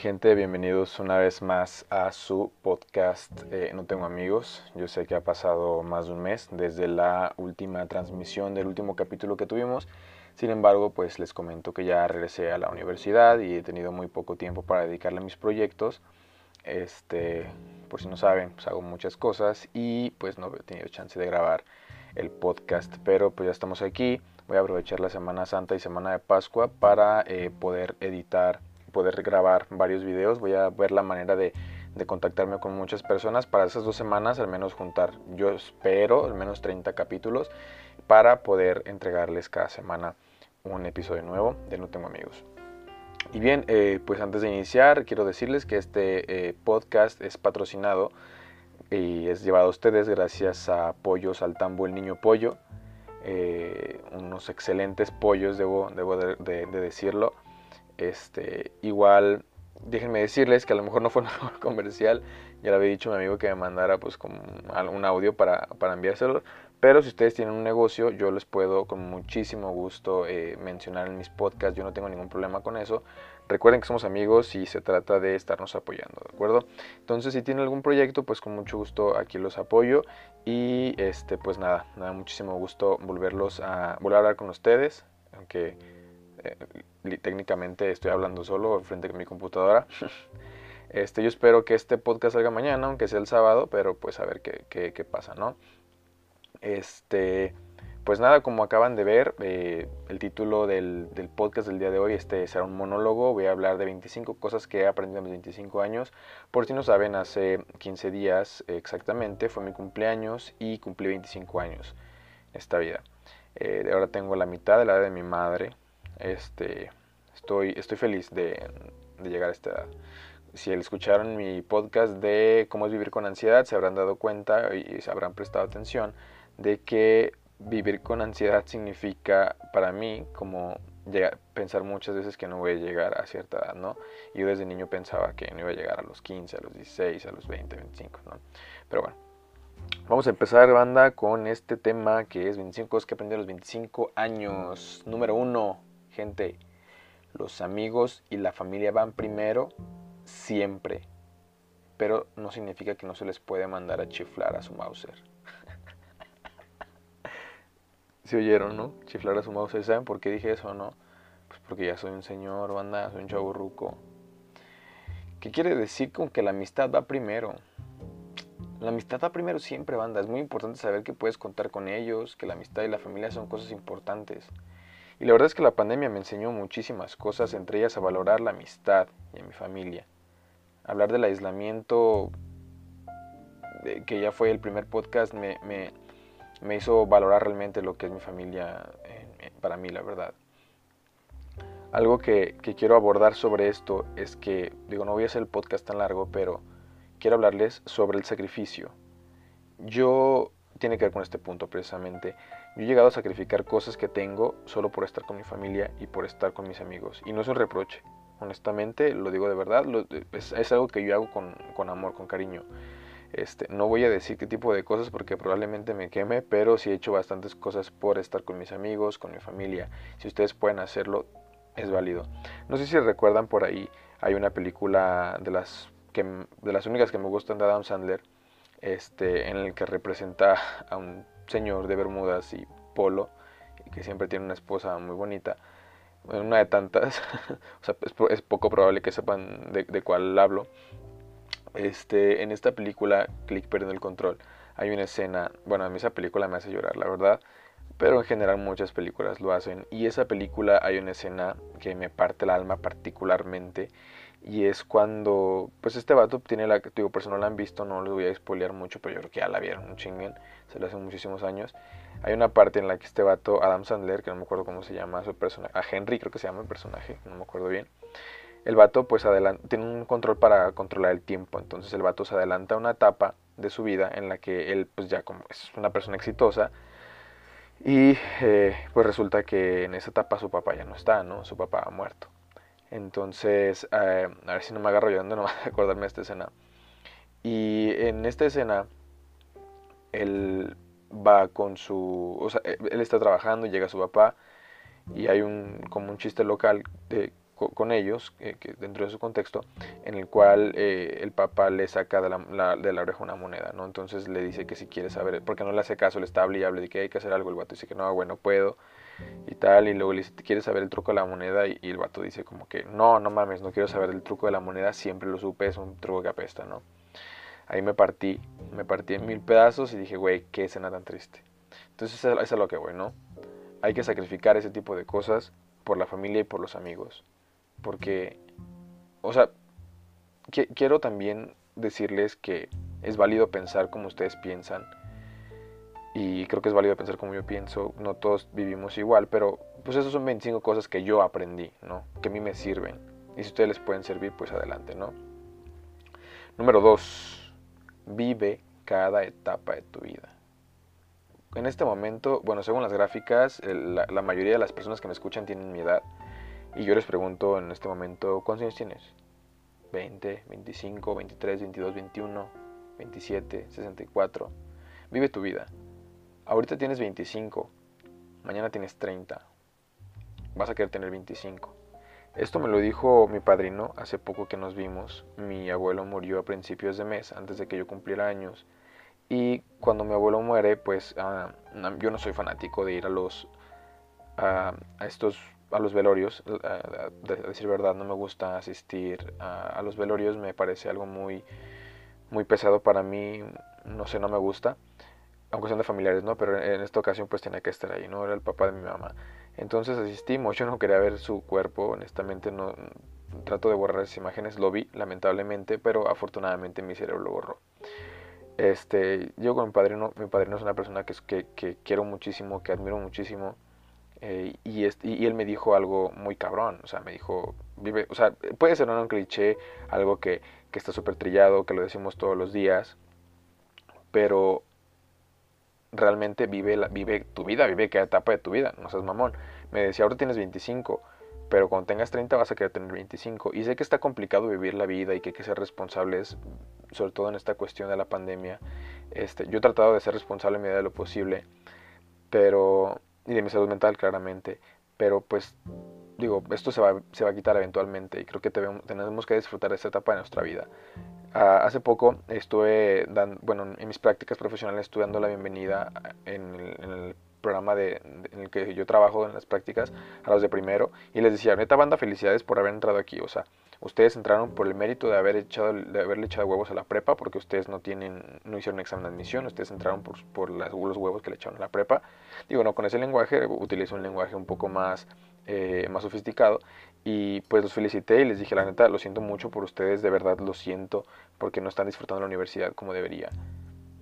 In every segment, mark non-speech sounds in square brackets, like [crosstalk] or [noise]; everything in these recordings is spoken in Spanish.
¿Qué rollo mi gente? Bienvenidos una vez más a su podcast eh, No tengo amigos. Yo sé que ha pasado más de un mes desde la última transmisión del último capítulo que tuvimos. Sin embargo, pues les comento que ya regresé a la universidad y he tenido muy poco tiempo para dedicarle a mis proyectos. Este, por si no saben, pues hago muchas cosas y pues no he tenido chance de grabar el podcast, pero pues ya estamos aquí. Voy a aprovechar la Semana Santa y Semana de Pascua para eh, poder editar poder grabar varios videos. Voy a ver la manera de, contactarme con muchas personas para esas dos semanas, al menos juntar, yo espero, al menos 30 capítulos para poder entregarles cada semana un episodio nuevo de No Tengo Amigos. Y bien, eh, pues antes de iniciar, quiero decirles que este eh, podcast es patrocinado y es llevado a ustedes gracias a Pollos al Tambo El Niño Pollo. Eh, unos excelentes pollos, debo, debo de decirlo. Este, igual, déjenme decirles que a lo mejor no fue [laughs] un comercial, ya le había dicho a mi amigo que me mandara pues como un audio para, para enviárselo, pero si ustedes tienen un negocio, yo les puedo con muchísimo gusto eh, mencionar en mis podcasts, yo no tengo ningún problema con eso. Recuerden que somos amigos y se trata de estarnos apoyando, ¿de acuerdo? Entonces, si tienen algún proyecto, pues con mucho gusto aquí los apoyo. Y este, pues nada, nada, muchísimo gusto volverlos a volver a hablar con ustedes, aunque eh, técnicamente estoy hablando solo frente a mi computadora. [laughs] Este, yo espero que este podcast salga mañana, aunque sea el sábado, pero pues a ver qué, qué, pasa, ¿no? Este, pues nada, como acaban de ver, eh, el título del, del, podcast del día de hoy este será un monólogo. Voy a hablar de 25 cosas que he aprendido en mis 25 años. Por si no saben, hace 15 días exactamente fue mi cumpleaños y cumplí 25 años en esta vida. Eh, ahora tengo la mitad de la edad de mi madre, este, estoy, estoy feliz de, llegar a esta edad. Si escucharon mi podcast de cómo es vivir con ansiedad, se habrán dado cuenta y se habrán prestado atención de que vivir con ansiedad significa para mí como pensar muchas veces que no voy a llegar a cierta edad, ¿no? Yo desde niño pensaba que no iba a llegar a los 15, a los 16, a los 20, 25, ¿no? Pero bueno, vamos a empezar, banda, con este tema que es 25 cosas que aprendí a los 25 años. Número uno, Gente, los amigos y la familia van primero siempre, pero no significa que no se les puede mandar a chiflar a su Mauser. [laughs] ¿Se oyeron, no? Chiflar a su Mauser. ¿Saben por qué dije eso, no? Pues porque ya soy un señor, banda, soy un chavo ruco. ¿Qué quiere decir con que la amistad va primero? La amistad va primero siempre, banda. Es muy importante saber que puedes contar con ellos, que la amistad y la familia son cosas importantes. Y la verdad es que la pandemia me enseñó muchísimas cosas, entre ellas a valorar la amistad y a mi familia. Hablar del aislamiento, que ya fue el primer podcast, me, me, hizo valorar realmente lo que es mi familia para mí, la verdad. Algo que, que, quiero abordar sobre esto es que, digo, no voy a hacer el podcast tan largo, pero quiero hablarles sobre el sacrificio. Yo, tiene que ver con este punto precisamente, yo he llegado a sacrificar cosas que tengo solo por estar con mi familia y por estar con mis amigos. Y no es un reproche, honestamente, lo digo de verdad, es, algo que yo hago con, amor, con cariño. Este, no voy a decir qué tipo de cosas porque probablemente me queme, pero sí he hecho bastantes cosas por estar con mis amigos, con mi familia. Si ustedes pueden hacerlo, es válido. No sé si recuerdan por ahí, hay una película de las, que, de las únicas que me gustan de Adam Sandler, este, en el que representa a un señor de Bermudas y polo, que siempre tiene una esposa muy bonita, una de tantas, [laughs] o sea, es, poco probable que sepan de, cuál hablo. Este, en esta película, Click perdiendo el control, hay una escena, bueno, a mí esa película me hace llorar, la verdad, pero en general muchas películas lo hacen. Y esa película hay una escena que me parte el alma particularmente y es cuando, pues este vato tiene la, digo, por si no la han visto, no les voy a spoilear mucho, pero yo creo que ya la vieron un chinguen, se lo hace muchísimos años. Hay una parte en la que este vato, Adam Sandler, que no me acuerdo cómo se llama su personaje, a Henry creo que se llama el personaje, no me acuerdo bien. El vato pues adelanta, tiene un control para controlar el tiempo, entonces el vato se adelanta a una etapa de su vida en la que él pues ya como es una persona exitosa, y eh, pues resulta que en esa etapa su papá ya no está, ¿no? Su papá ha muerto. Entonces, eh, a ver si no me agarro llorando, [laughs] no voy a acordarme de esta escena. Y en esta escena, él va con su... O sea, él está trabajando llega su papá y hay un como un chiste local de con ellos, que dentro de su contexto, en el cual eh, el papá le saca de la, de la, oreja una moneda, ¿no? Entonces le dice que si quiere saber, porque no le hace caso, le está hable de que hay que hacer algo, el vato dice que no, bueno, puedo y tal, y luego le dice, ¿quieres saber el truco de la moneda? Y, el vato dice como que, no, no mames, no quiero saber el truco de la moneda, siempre lo supe, es un truco que apesta, ¿no? Ahí me partí, me partí en mil pedazos y dije, güey, qué escena tan triste. Entonces es a lo que voy, ¿no? Hay que sacrificar ese tipo de cosas por la familia y por los amigos. Porque, o sea, quiero también decirles que es válido pensar como ustedes piensan. Y creo que es válido pensar como yo pienso. No todos vivimos igual, pero pues esas son 25 cosas que yo aprendí, ¿no? Que a mí me sirven. Y si ustedes les pueden servir, pues adelante, ¿no? Número 2. Vive cada etapa de tu vida. En este momento, bueno, según las gráficas, la, la mayoría de las personas que me escuchan tienen mi edad. Y yo les pregunto en este momento, ¿cuántos años tienes? 20, 25, 23, 22, 21, 27, 64. Vive tu vida. Ahorita tienes 25, mañana tienes 30. Vas a querer tener 25. Esto me lo dijo mi padrino hace poco que nos vimos. Mi abuelo murió a principios de mes, antes de que yo cumpliera años. Y cuando mi abuelo muere, pues ah, yo no soy fanático de ir a los a estos a los velorios, a, decir verdad, no me gusta asistir a, los velorios, me parece algo muy, muy pesado para mí, no sé, no me gusta, aunque sean de familiares, ¿no? Pero en esta ocasión pues tenía que estar ahí, ¿no? Era el papá de mi mamá. Entonces asistimos, yo no quería ver su cuerpo, honestamente no trato de borrar esas imágenes, lo vi lamentablemente, pero afortunadamente mi cerebro lo borró. Este, yo con mi padrino, mi padrino es una persona que, que, que quiero muchísimo, que admiro muchísimo, eh, y, y, él me dijo algo muy cabrón, o sea, me dijo, vive, o sea, puede ser un cliché, algo que, que está súper trillado, que lo decimos todos los días, pero realmente vive, la, vive tu vida, vive cada etapa de tu vida, no seas mamón. Me decía, ahora tienes 25, pero cuando tengas 30 vas a querer tener 25. Y sé que está complicado vivir la vida y que hay que ser responsables, sobre todo en esta cuestión de la pandemia. Este, yo he tratado de ser responsable en medida de lo posible, pero y de mi salud mental claramente, pero pues digo, esto se va, se va a quitar eventualmente y creo que tenemos que disfrutar de esta etapa de nuestra vida. Hace poco estuve, dando, bueno, en mis prácticas profesionales estuve dando la bienvenida en el, programa de, en el que yo trabajo en las prácticas a los de primero y les decía, neta banda, felicidades por haber entrado aquí, o sea, ustedes entraron por el mérito de haber echado de haberle echado huevos a la prepa porque ustedes no tienen no hicieron examen de admisión ustedes entraron por, por los huevos que le echaron a la prepa. Digo no con ese lenguaje utilizo un lenguaje un poco más eh, más sofisticado y pues los felicité y les dije la neta lo siento mucho por ustedes de verdad lo siento porque no están disfrutando la universidad como debería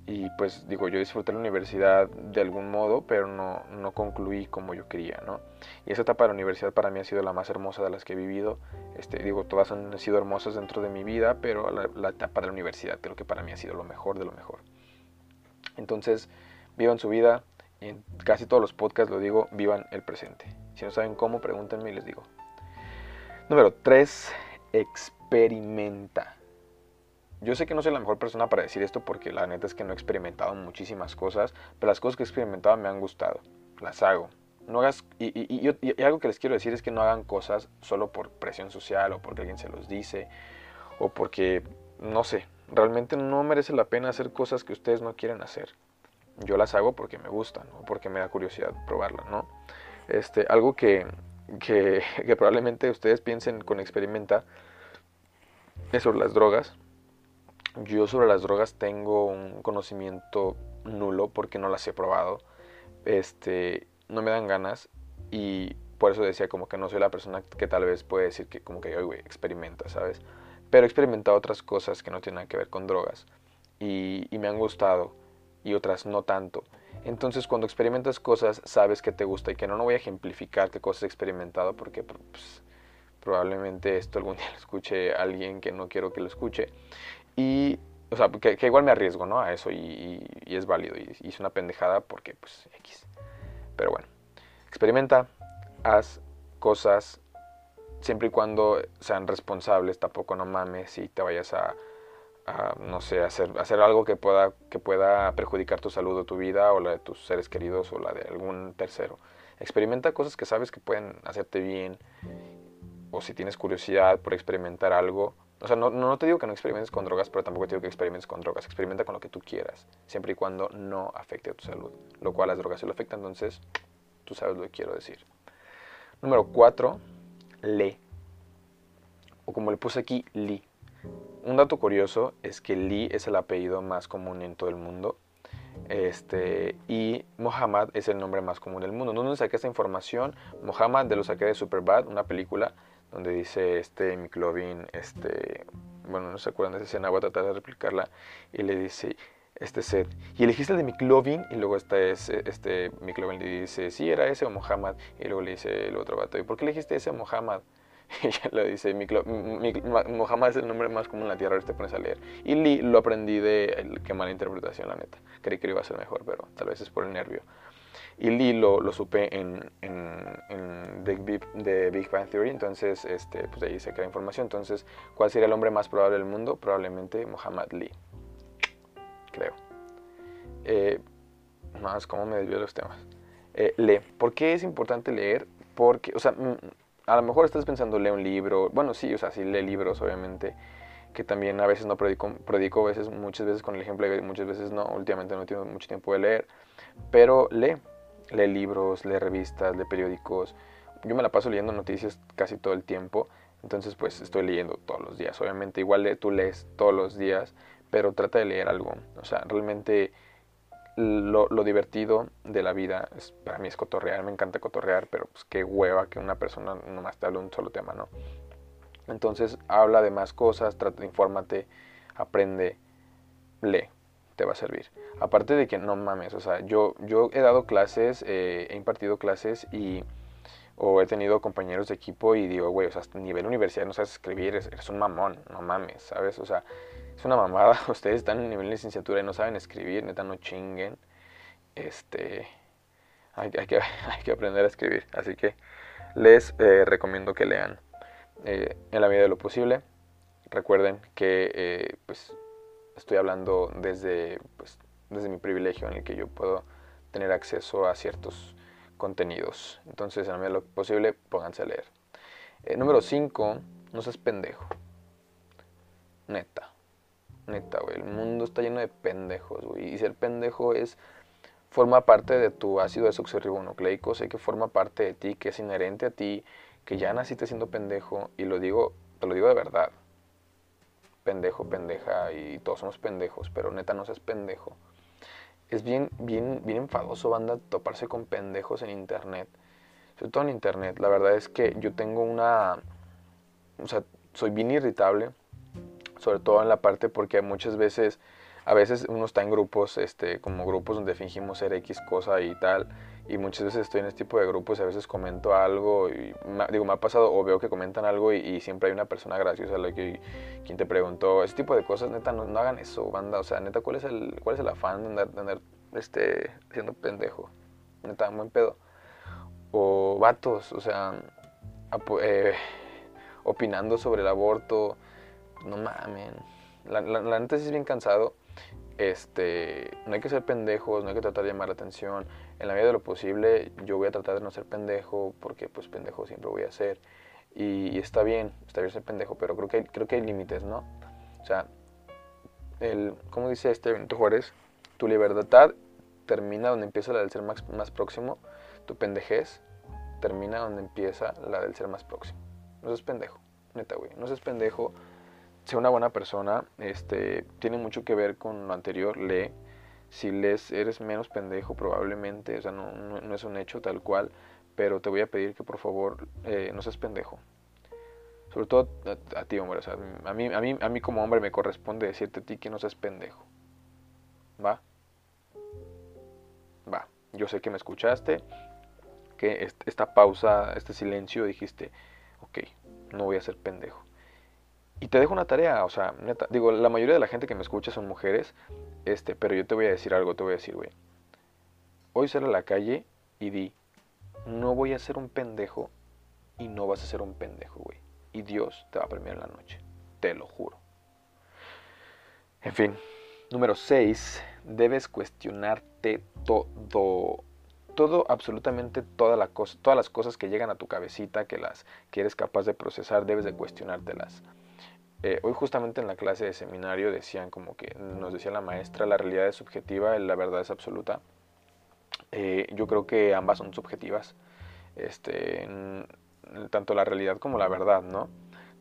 y pues digo, yo disfruté la universidad de algún modo, pero no, no concluí como yo quería, ¿no? Y esa etapa de la universidad para mí ha sido la más hermosa de las que he vivido. Este, digo, todas han sido hermosas dentro de mi vida, pero la, etapa de la universidad creo que para mí ha sido lo mejor de lo mejor. Entonces, vivan su vida, en casi todos los podcasts lo digo, vivan el presente. Si no saben cómo, pregúntenme y les digo. Número 3, experimenta. Yo sé que no soy la mejor persona para decir esto porque la neta es que no he experimentado muchísimas cosas, pero las cosas que he experimentado me han gustado, las hago. No hagas, y, algo que les quiero decir es que no hagan cosas solo por presión social o porque alguien se los dice o porque, no sé, realmente no merece la pena hacer cosas que ustedes no quieren hacer. Yo las hago porque me gustan o porque me da curiosidad probarlas, ¿no? Este, algo que, [laughs] que, probablemente ustedes piensen con experimenta es sobre las drogas yo sobre las drogas tengo un conocimiento nulo porque no las he probado. Este, no me dan ganas y por eso decía como que no soy la persona que tal vez puede decir que como que, oye, experimenta, ¿sabes? Pero he experimentado otras cosas que no tienen que ver con drogas y me han gustado y otras no tanto. Entonces cuando experimentas cosas sabes que te gusta y que no, no voy a ejemplificar qué cosas he experimentado porque pues, probablemente esto algún [laughs] día lo escuche alguien que no quiero que lo escuche. Y, o sea, que, igual me arriesgo, ¿no? A eso y, es válido. Y hice una pendejada porque, pues, X. Pero bueno, experimenta, haz cosas siempre y cuando sean responsables, tampoco no mames y te vayas a, no sé, hacer, hacer algo que pueda, que pueda perjudicar tu salud o tu vida o la de tus seres queridos o la de algún tercero. Experimenta cosas que sabes que pueden hacerte bien o si tienes curiosidad por experimentar algo, o sea, no, no, te digo que no experimentes con drogas, pero tampoco te digo que experimentes con drogas. Experimenta con lo que tú quieras, siempre y cuando no afecte a tu salud. Lo cual las drogas sí lo afectan, entonces tú sabes lo que quiero decir. Número 4, lee. O como le puse aquí, Lee. Un dato curioso es que Lee es el apellido más común en todo el mundo. Este, y Mohammed es el nombre más común del mundo. ¿Dónde saqué esta información? Mohammed de lo saqué de Superbad, una película donde dice este McLovin, este, bueno, no se acuerdan de esa escena, voy a tratar de replicarla, y le dice, este set, y elegiste el de McLovin, y luego está ese, este McLovin le dice, sí, era ese o Mohammed, y luego le dice el otro vato, ¿y por qué elegiste ese Mohammed? [laughs] Ella le dice, Mohammed es el nombre más común en la tierra, ahora te pones a leer. Y Lee lo aprendí de, qué mala interpretación, la neta. Creí que iba a ser mejor, pero tal vez es por el nervio. Y Lee lo, lo supe en, en, en The, Big, Bang Theory, entonces este, pues ahí se crea información. Entonces, ¿cuál sería el hombre más probable del mundo? Probablemente Muhammad Lee, creo. Eh, más, ¿cómo me desvío de los temas? Eh, lee. ¿Por qué es importante leer? Porque, o sea, a lo mejor estás pensando, lee un libro. Bueno, sí, o sea, sí lee libros, obviamente que también a veces no predico, predico veces, muchas veces con el ejemplo muchas veces no, últimamente no tengo mucho tiempo de leer, pero lee, lee libros, lee revistas, lee periódicos. Yo me la paso leyendo noticias casi todo el tiempo, entonces pues estoy leyendo todos los días. Obviamente igual tú lees todos los días, pero trata de leer algo. O sea, realmente lo, divertido de la vida es, para mí es cotorrear, me encanta cotorrear, pero pues qué hueva que una persona nomás te hable un solo tema, ¿no? Entonces habla de más cosas, trata, infórmate, aprende, lee te va a servir. Aparte de que no mames, o sea, yo, yo he dado clases, eh, he impartido clases y o he tenido compañeros de equipo y digo, güey, o sea, nivel universidad no sabes escribir, eres, un mamón, no mames, ¿sabes? O sea, es una mamada, [laughs] ustedes están en nivel de licenciatura y no saben escribir, neta, no chinguen. Este, [laughs] hay, que, aprender a escribir, así que les eh, recomiendo que lean eh, en la medida de lo posible. Recuerden que, pues, estoy hablando desde, pues, desde mi privilegio en el que yo puedo tener acceso a ciertos contenidos. Entonces, en la medida de lo posible, pónganse a leer. Eh, número 5, no seas pendejo. Neta. Neta, güey. El mundo está lleno de pendejos, güey. Y ser pendejo es forma parte de tu ácido desoxirribonucleico, sé que forma parte de ti, que es inherente a ti, que ya naciste siendo pendejo, y lo digo, te lo digo de verdad pendejo, pendeja y todos somos pendejos, pero neta no seas pendejo. Es bien, bien, bien enfadoso, banda, toparse con pendejos en internet. Sobre todo en internet. La verdad es que yo tengo una. O sea, soy bien irritable. Sobre todo en la parte porque muchas veces. A veces uno está en grupos, este, como grupos donde fingimos ser X cosa y tal y muchas veces estoy en este tipo de grupos y a veces comento algo digo me ha pasado o veo que comentan algo y, siempre hay una persona graciosa la que quien te preguntó ese tipo de cosas neta no, hagan eso banda o sea neta cuál es el cuál es el afán de andar, de andar este siendo pendejo neta buen pedo o vatos o sea eh, opinando sobre el aborto no mamen la, neta sí es bien cansado este, no hay que ser pendejos, no hay que tratar de llamar la atención. En la medida de lo posible, yo voy a tratar de no ser pendejo, porque pues pendejo siempre voy a ser. Y, está bien, está bien ser pendejo, pero creo que hay, creo que hay límites, ¿no? O sea, el, como dice este Benito Juárez, tu libertad termina donde empieza la del ser más, más próximo, tu pendejez termina donde empieza la del ser más próximo. No seas pendejo, neta, güey, no seas pendejo sea una buena persona, este, tiene mucho que ver con lo anterior, lee, si lees eres menos pendejo probablemente, o sea, no, no, es un hecho tal cual, pero te voy a pedir que por favor eh, no seas pendejo. Sobre todo a, ti, hombre, o sea, a mí, a, mí, a mí como hombre me corresponde decirte a ti que no seas pendejo. ¿Va? Va. Yo sé que me escuchaste, que esta pausa, este silencio, dijiste, ok, no voy a ser pendejo. Y te dejo una tarea, o sea, neta, digo, la mayoría de la gente que me escucha son mujeres, este, pero yo te voy a decir algo, te voy a decir, güey. Hoy sal a la calle y di, no voy a ser un pendejo y no vas a ser un pendejo, güey. Y Dios te va a premiar en la noche, te lo juro. En fin, número 6, debes cuestionarte todo, todo, absolutamente todas las cosas que llegan a tu cabecita, que las que eres capaz de procesar, debes de cuestionártelas. Eh, hoy justamente en la clase de seminario decían como que nos decía la maestra, la realidad es subjetiva, la verdad es absoluta. Eh, yo creo que ambas son subjetivas, este, tanto la realidad como la verdad, ¿no?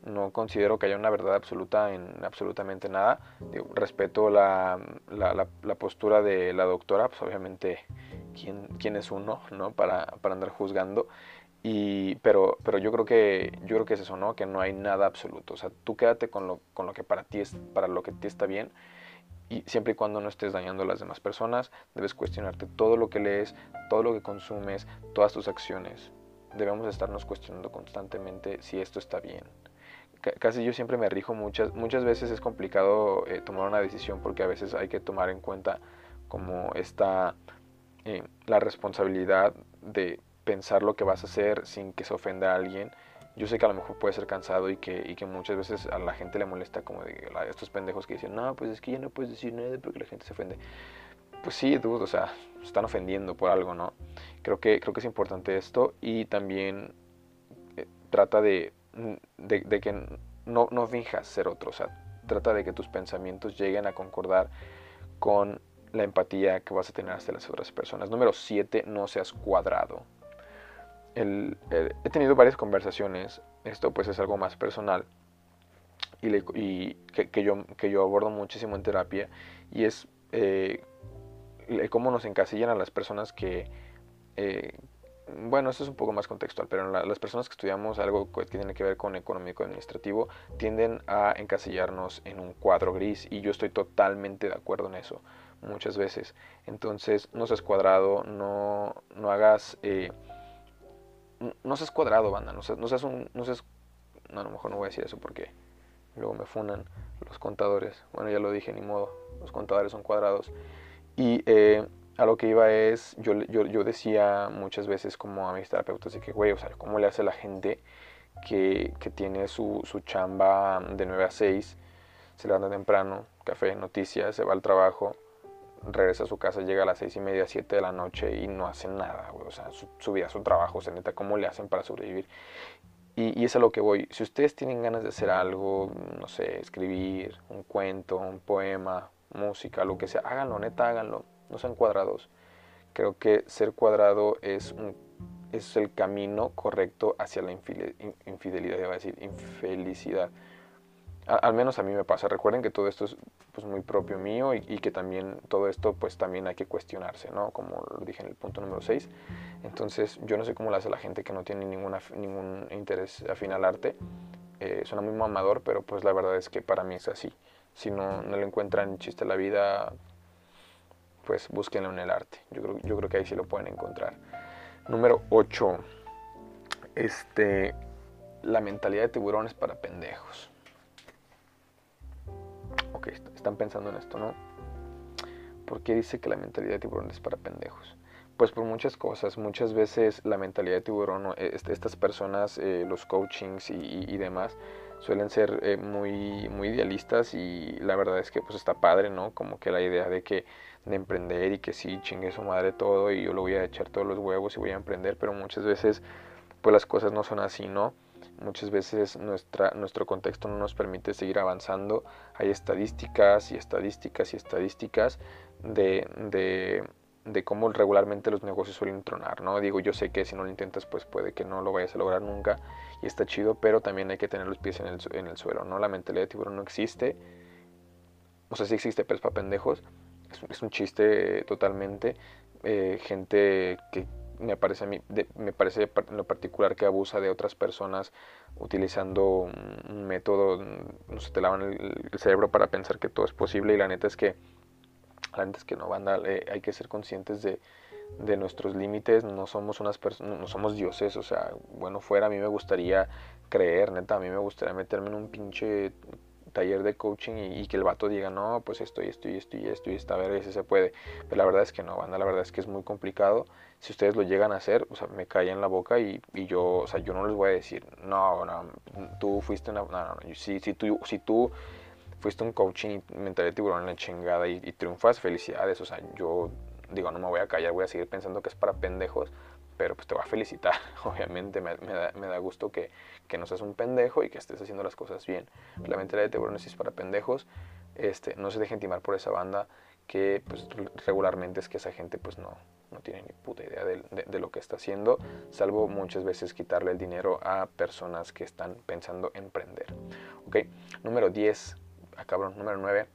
No considero que haya una verdad absoluta en absolutamente nada. respeto la, la, postura de la doctora, pues obviamente, ¿quién, quién es uno, ¿no? Para, para andar juzgando. Y, pero, pero yo creo que yo creo que es eso, ¿no? Que no hay nada absoluto. O sea, tú quédate con lo, con lo que para ti es, para lo que te está bien. Y siempre y cuando no estés dañando a las demás personas, debes cuestionarte todo lo que lees, todo lo que consumes, todas tus acciones. Debemos estarnos cuestionando constantemente si esto está bien. casi yo siempre me rijo muchas, muchas veces es complicado eh, tomar una decisión porque a veces hay que tomar en cuenta como esta eh, la responsabilidad de pensar lo que vas a hacer sin que se ofenda a alguien. Yo sé que a lo mejor puede ser cansado y que, y que muchas veces a la gente le molesta como de estos pendejos que dicen, no, pues es que ya no puedes decir nada porque la gente se ofende. Pues sí, dude, o sea, se están ofendiendo por algo, ¿no? Creo que, creo que es importante esto y también eh, trata de, de, de que no, no finjas ser otro, o sea, trata de que tus pensamientos lleguen a concordar con la empatía que vas a tener hacia las otras personas. Número 7, no seas cuadrado he tenido varias conversaciones, esto pues es algo más personal y, que, yo, que yo abordo muchísimo en terapia y es eh, cómo nos encasillan a las personas que, eh, bueno, esto es un poco más contextual, pero las personas que estudiamos algo que tiene que ver con económico administrativo tienden a encasillarnos en un cuadro gris y yo estoy totalmente de acuerdo en eso muchas veces. Entonces, no seas cuadrado, no, no hagas... Eh, no seas cuadrado, banda, no seas, no seas un, no seas, no, a lo mejor no voy a decir eso porque luego me funan los contadores, bueno, ya lo dije, ni modo, los contadores son cuadrados. Y eh, a lo que iba es, yo, yo, yo, decía muchas veces como a mis terapeutas de que, güey, o sea, ¿cómo le hace la gente que, que tiene su, su chamba de 9 a 6, se levanta temprano, café, noticias, se va al trabajo, regresa a su casa, llega a las seis y media, siete de la noche y no hace nada, O sea, su, vida, su trabajo, o neta, ¿cómo le hacen para sobrevivir? Y, y, es a lo que voy. Si ustedes tienen ganas de hacer algo, no sé, escribir un cuento, un poema, música, lo que sea, háganlo, neta, háganlo. No sean cuadrados. Creo que ser cuadrado es, es el camino correcto hacia la infidelidad, iba a decir, infelicidad al menos a mí me pasa. Recuerden que todo esto es pues, muy propio mío y, que también todo esto pues también hay que cuestionarse, ¿no? Como lo dije en el punto número 6. Entonces yo no sé cómo lo hace la gente que no tiene ninguna, ningún interés afín al arte. Eh, suena muy mamador, pero pues la verdad es que para mí es así. Si no, no le encuentran chiste a la vida, pues búsquenlo en el arte. Yo creo, yo creo que ahí sí lo pueden encontrar. Número 8. Este, la mentalidad de tiburones para pendejos están pensando en esto, ¿no? ¿Por qué dice que la mentalidad de tiburón es para pendejos? Pues por muchas cosas. Muchas veces la mentalidad de tiburón, este, estas personas, eh, los coachings y, demás, suelen ser eh, muy, muy idealistas y la verdad es que pues está padre, ¿no? Como que la idea de que de emprender y que sí, chingue su madre todo y yo lo voy a echar todos los huevos y voy a emprender, pero muchas veces pues las cosas no son así, ¿no? Muchas veces nuestra, nuestro contexto no nos permite seguir avanzando. Hay estadísticas y estadísticas y estadísticas de, de, de, cómo regularmente los negocios suelen tronar, ¿no? Digo, yo sé que si no lo intentas, pues puede que no lo vayas a lograr nunca y está chido, pero también hay que tener los pies en el, en el suelo, ¿no? La mentalidad de tiburón no existe. O sea, sí existe, pero es para pendejos. Es, un chiste totalmente. Eh, gente que me parece a mí, me parece en lo particular que abusa de otras personas utilizando un, método, no se te lavan el, cerebro para pensar que todo es posible y la neta es que, la neta es que no, banda, eh, hay que ser conscientes de, de nuestros límites, no somos unas personas, no somos dioses, o sea, bueno, fuera a mí me gustaría creer, neta, a mí me gustaría meterme en un pinche taller de coaching y, que el vato diga, no, pues esto y esto y esto y esto y esta, ver si se puede. Pero la verdad es que no, banda, la verdad es que es muy complicado. Si ustedes lo llegan a hacer, o sea, me en la boca y, y, yo, o sea, yo no les voy a decir, no, no, tú fuiste una, no, no, no, si, si, tú, si tú fuiste un coaching y mentalidad de tiburón en la chingada y, triunfas, felicidades, o sea, yo digo, no me voy a callar, voy a seguir pensando que es para pendejos, pero pues te voy a felicitar, [laughs] obviamente me, da, gusto que, que, no seas un pendejo y que estés haciendo las cosas bien. La mentalidad de tiburones es para pendejos, este, no se dejen timar por esa banda, que pues regularmente es que esa gente pues no, no tiene ni puta idea de, de, lo que está haciendo, salvo muchas veces quitarle el dinero a personas que están pensando en emprender. ¿Ok? Número 10, a ah, cabrón, número 9,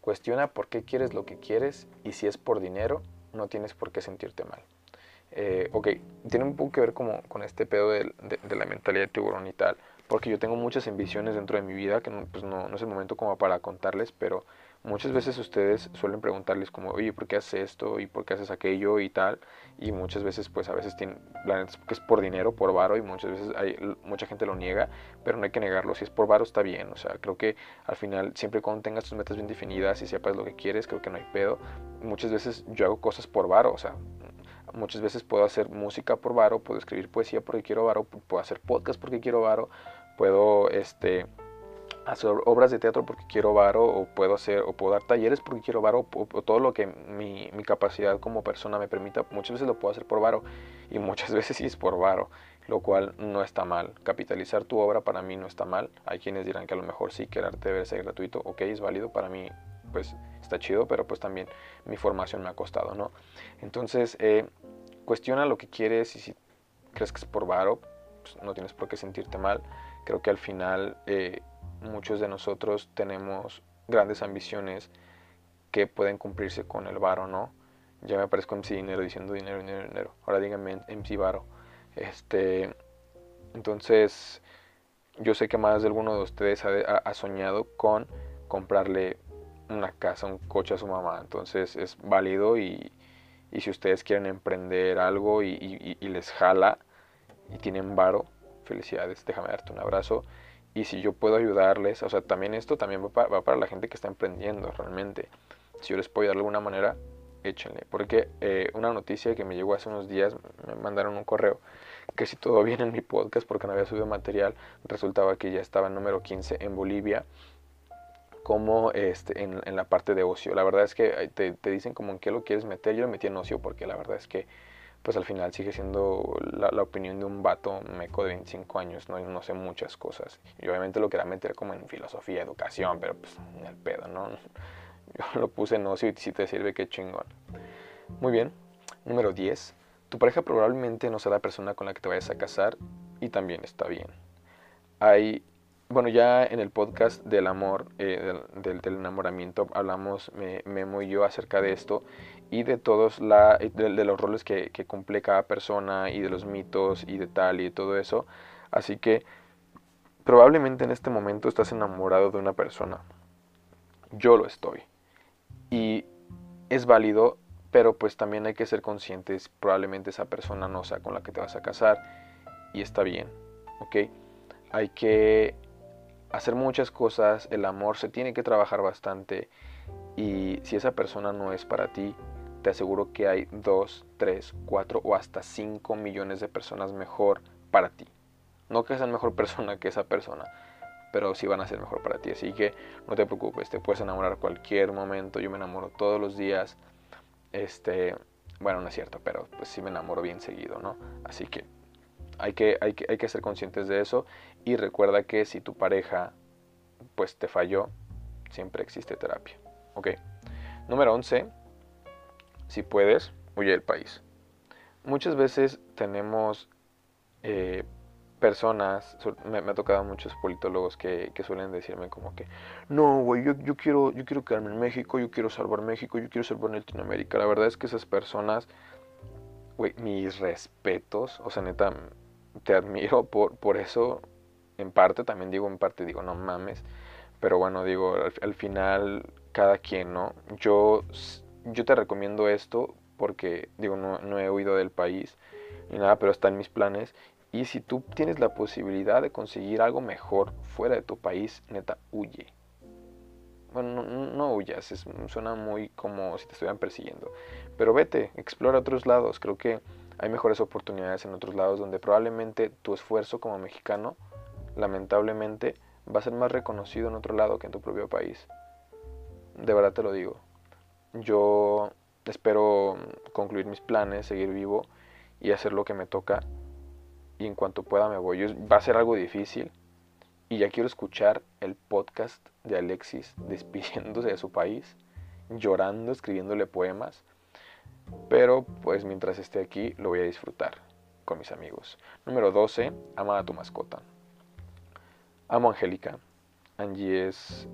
cuestiona por qué quieres lo que quieres y si es por dinero, no tienes por qué sentirte mal. Eh, ok, tiene un poco que ver como con este pedo de, de, la mentalidad de tiburón y tal, porque yo tengo muchas ambiciones dentro de mi vida, que no, pues no, no es el momento como para contarles, pero muchas veces ustedes suelen preguntarles como, oye, ¿por qué haces esto? ¿Y por qué haces aquello? Y tal. Y muchas veces, pues a veces tienen, que es por dinero, por varo, y muchas veces hay, mucha gente lo niega, pero no hay que negarlo. Si es por varo, está bien. O sea, creo que al final, siempre cuando tengas tus metas bien definidas y sepas lo que quieres, creo que no hay pedo. Muchas veces yo hago cosas por varo, o sea, muchas veces puedo hacer música por varo, puedo escribir poesía porque quiero varo, puedo hacer podcast porque quiero varo, puedo, este hacer obras de teatro porque quiero varo o puedo hacer o puedo dar talleres porque quiero varo o, todo lo que mi, mi, capacidad como persona me permita muchas veces lo puedo hacer por varo y muchas [laughs] veces sí es por varo lo cual no está mal. Capitalizar tu obra para mí no está mal. Hay quienes dirán que a lo mejor sí que el arte debe ser gratuito. Ok es válido para mí pues está chido pero pues también mi formación me ha costado no entonces eh, cuestiona lo que quieres y si crees que es por varo pues no tienes por qué sentirte mal creo que al final eh, muchos de nosotros tenemos grandes ambiciones que pueden cumplirse con el varo, ¿no? Ya me aparezco MC Dinero diciendo dinero, dinero, dinero. Ahora díganme MC Varo. Este, entonces, yo sé que más de alguno de ustedes ha, soñado con comprarle una casa, un coche a su mamá. Entonces es válido y, y si ustedes quieren emprender algo y, les jala y tienen varo, felicidades, déjame darte un abrazo y si yo puedo ayudarles, o sea, también esto también va para, la gente que está emprendiendo realmente. Si yo les puedo ayudar de alguna manera, échenle. Porque eh, una noticia que me llegó hace unos días, me mandaron un correo, que si todo [laughs] bien en mi podcast, porque no había subido material, resultaba que ya estaba en número 15 en Bolivia, como este, en, en la parte de ocio. La verdad es que te, te, dicen como en qué lo quieres meter, yo lo metí en ocio porque la verdad es que pues al final sigue siendo la, opinión de un vato meco de 25 años, no, no sé muchas cosas. Y obviamente lo quería meter como en filosofía, educación, pero pues en el pedo, ¿no? [laughs] Yo lo puse en ocio y si te sirve, qué chingón. Muy bien. Número 10. Tu pareja probablemente no será la persona con la que te vayas a casar y también está bien. Hay bueno, ya en el podcast del amor, eh, del, enamoramiento, hablamos Memo y yo acerca de esto y de todos la, de, los roles que, que, cumple cada persona y de los mitos y de tal y de todo eso. Así que probablemente en este momento estás enamorado de una persona. Yo lo estoy. Y es válido, pero pues también hay que ser conscientes, probablemente esa persona no sea con la que te vas a casar y está bien, ¿ok? Hay que hacer muchas cosas, el amor se tiene que trabajar bastante y si esa persona no es para ti, te aseguro que hay dos, tres, cuatro o hasta cinco millones de personas mejor para ti. No que sean mejor [laughs] persona que esa persona, pero sí van a ser mejor para ti. Así que no te preocupes, te puedes enamorar cualquier momento. Yo me enamoro todos los días. Este, bueno, no es cierto, pero pues sí me enamoro bien seguido, ¿no? Así que hay que, hay que, hay que ser conscientes de eso y recuerda que si tu pareja pues te falló, siempre existe terapia. Ok. Número 11. Si puedes, huye del país. Muchas veces tenemos eh, personas, me, ha tocado muchos politólogos que, suelen decirme como que, no, güey, yo, yo, quiero, yo quiero quedarme en México, yo quiero salvar México, yo quiero salvar Latinoamérica. La verdad es que esas personas, güey, mis respetos, o sea, neta, te admiro por, por eso, en parte, también digo en parte, digo, no mames, pero bueno, digo, al, final, cada quien, ¿no? Yo, yo te recomiendo esto porque, digo, no, no he huido del país ni nada, pero está en mis planes. Y si tú tienes la posibilidad de conseguir algo mejor fuera de tu país, neta, huye. Bueno, no, no huyas, es, suena muy como si te estuvieran persiguiendo. Pero vete, explora otros lados. Creo que hay mejores oportunidades en otros lados donde probablemente tu esfuerzo como mexicano, lamentablemente, va a ser más reconocido en otro lado que en tu propio país. De verdad te lo digo. Yo espero concluir mis planes, seguir vivo y hacer lo que me toca. Y en cuanto pueda me voy. va a ser algo difícil. Y ya quiero escuchar el podcast de Alexis [laughs] despidiéndose de su país, llorando, escribiéndole poemas. Pero pues mientras esté aquí lo voy a disfrutar con mis amigos. Número 12. Ama a tu mascota. Amo a Angélica. Angie es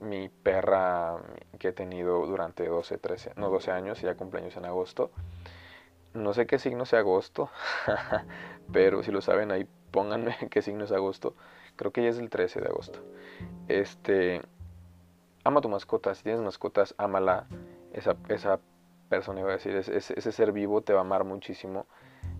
mi perra que he tenido durante 12, 13, no 12 años, ya cumpleaños en agosto. No sé qué signo sea agosto, [laughs] pero si lo saben ahí pónganme [laughs] qué signo es agosto. Creo que ya es el 13 de agosto. Este, ama tu mascota, si tienes mascotas, ámala. Esa, esa persona iba a decir, ese ser vivo te va a amar muchísimo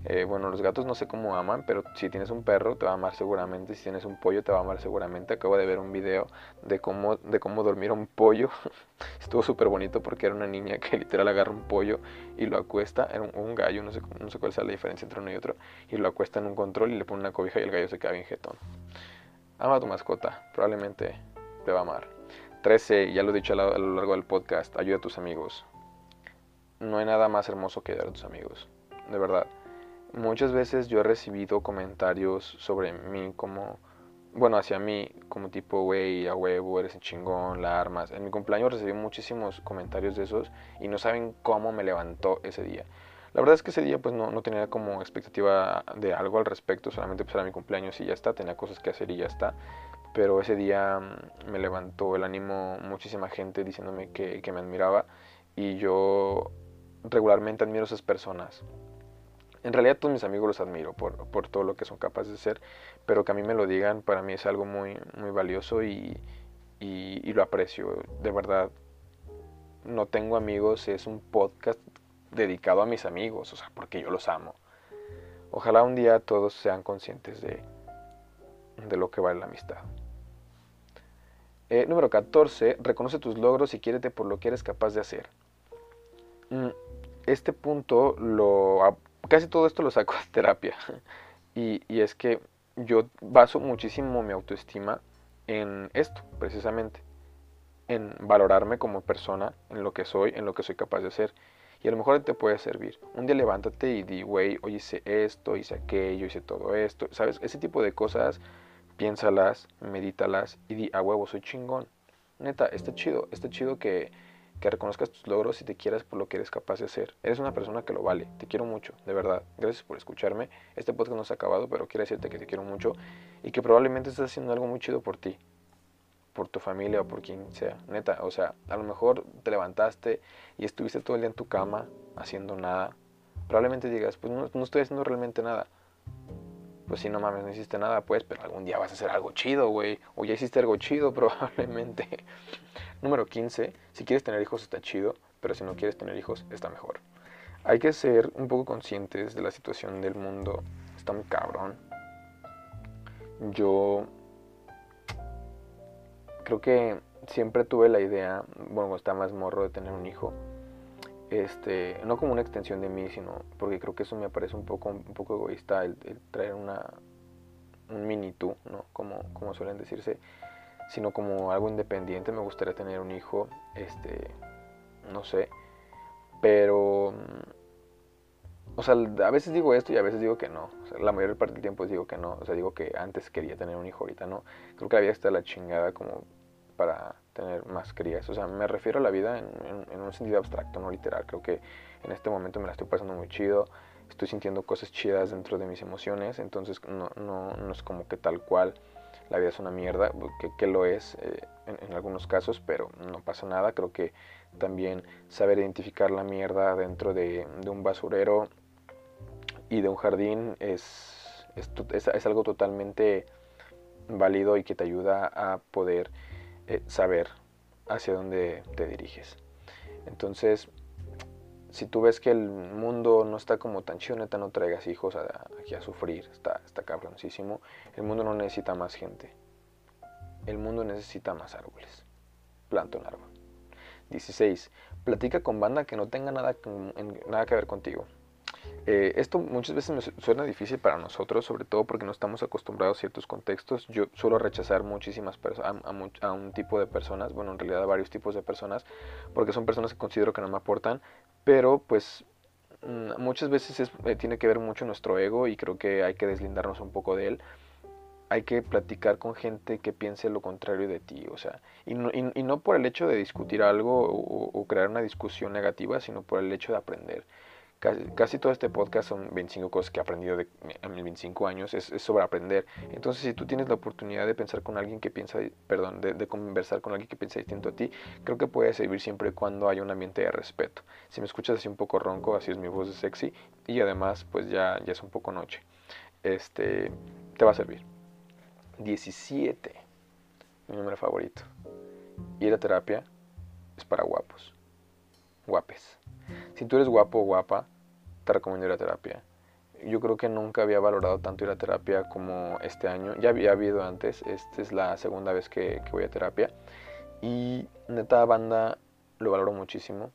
eh, bueno, los gatos no sé cómo aman, pero si tienes un perro te va a amar seguramente, si tienes un pollo te va a amar seguramente. Acabo de ver un video de cómo, de cómo dormir un pollo. [laughs] Estuvo súper bonito porque era una niña que literal agarra un pollo y lo acuesta, era un, gallo, no sé, no sé cuál es la diferencia entre uno y otro, y lo acuesta en un control y le pone una cobija y el gallo se queda bien jetón. Ama a tu mascota, probablemente te va a amar. 13, ya lo he dicho a lo largo del podcast, ayuda a tus amigos. No hay nada más hermoso que ayudar a tus amigos, de verdad Muchas veces yo he recibido comentarios sobre mí como, bueno, hacia mí como tipo, güey, a huevo, eres un chingón, la armas. En mi cumpleaños recibí muchísimos comentarios de esos y no saben cómo me levantó ese día. La verdad es que ese día pues no, no tenía como expectativa de algo al respecto, solamente pues era mi cumpleaños y ya está, tenía cosas que hacer y ya está. Pero ese día mm, me levantó el ánimo muchísima gente diciéndome que, que me admiraba y yo regularmente admiro a esas personas en realidad todos mis amigos los admiro por, por, todo lo que son capaces de ser, pero que a mí me lo digan para mí es algo muy, muy valioso y, y, lo aprecio. De verdad, no tengo amigos, es un podcast dedicado a mis amigos, o sea, porque yo los amo. Ojalá un día todos sean conscientes de, de lo que vale la amistad. Eh, número 14. Reconoce tus logros y quiérete por lo que eres capaz de hacer. Mm, este punto lo casi todo esto lo saco [laughs] de terapia. Y, y es que yo baso muchísimo mi autoestima en esto, precisamente. En valorarme como persona, en lo que soy, en lo que soy capaz de hacer. Y a lo mejor te puede servir. Un día levántate y di, güey, hoy hice esto, hice aquello, hice todo esto. ¿Sabes? Ese tipo de cosas, piénsalas, medítalas y di, a huevo, soy chingón. Neta, está chido, está chido que, que reconozcas tus logros y te quieras por lo que eres capaz de hacer. Eres una persona que lo vale. Te quiero mucho, de verdad. Gracias por escucharme. Este podcast no se ha acabado, pero quiero decirte que te quiero mucho y que probablemente estás haciendo algo muy chido por ti, por tu familia o por quien sea. Neta, o sea, a lo mejor te levantaste y estuviste todo el día en tu cama haciendo nada. Probablemente digas, pues no, no estoy haciendo realmente nada. Pues si no mames, no hiciste nada, pues, pero algún día vas a hacer algo chido, güey. O ya hiciste algo chido, [laughs] probablemente. Número 15. Si quieres tener hijos está chido, pero si no quieres tener hijos está mejor. Hay que ser un poco conscientes de la situación del mundo. Está muy cabrón. Yo creo que siempre tuve la idea, bueno, está más morro de tener un hijo. Este, no como una extensión de mí, sino porque creo que eso me parece un poco, un poco egoísta el, traer una, un mini tú, ¿no? Como, como suelen decirse sino como algo independiente. Me gustaría tener un hijo, este, no sé, pero, mm, o sea, a veces digo esto y a veces digo que no. la mayor parte del tiempo digo que no. O sea, digo que antes quería tener un hijo, ahorita no. Creo que la vida está la chingada como para tener más crías. O sea, me refiero a la vida en, un sentido abstracto, no literal. Creo que en este momento me la estoy pasando muy chido. Estoy sintiendo cosas chidas dentro de mis emociones. Entonces no, es como que tal cual la vida es una mierda, que, lo es eh, en, algunos casos, pero no pasa nada. Creo que también saber identificar la mierda dentro de, un basurero y de un jardín es, es, algo totalmente válido y que te ayuda a poder eh, saber hacia dónde te diriges. Entonces, si tú ves que el mundo no está como tan chido, neta, no traigas hijos aquí a sufrir, está, está cabroncísimo. El mundo no necesita más gente. El mundo necesita más árboles. Planta un árbol. 16. Platica con banda que no tenga nada, nada que ver contigo. Eh, esto muchas veces nos suena difícil para nosotros, sobre todo porque no estamos acostumbrados a ciertos contextos. Yo suelo rechazar muchísimas personas, a, a, un tipo de personas, bueno, en realidad a varios tipos de personas, porque son personas que considero que no me aportan, pero pues mm, muchas veces eh, tiene que ver mucho nuestro ego y creo que hay que deslindarnos un poco de él hay que platicar con gente que piense lo contrario de ti, o sea, y no, y, no por el hecho de discutir algo o, crear una discusión negativa, sino por el hecho de aprender. Casi, todo este podcast son 25 cosas que he aprendido de, en mis 25 años, es, sobre aprender. Entonces, si tú tienes la oportunidad de pensar con alguien que piensa, perdón, de, conversar con alguien que piensa distinto a ti, creo que puede servir siempre cuando haya un ambiente de respeto. Si me escuchas así un poco ronco, así es mi voz de sexy, y además, pues ya, ya es un poco noche, este, te va a servir. 17. Mi número favorito. Ir a terapia es para guapos. Guapes. Si tú eres guapo o guapa, te recomiendo ir a terapia. Yo creo que nunca había valorado tanto ir a terapia como este año. Ya había habido antes. Esta es la segunda vez que, voy a terapia. Y neta banda lo valoro muchísimo.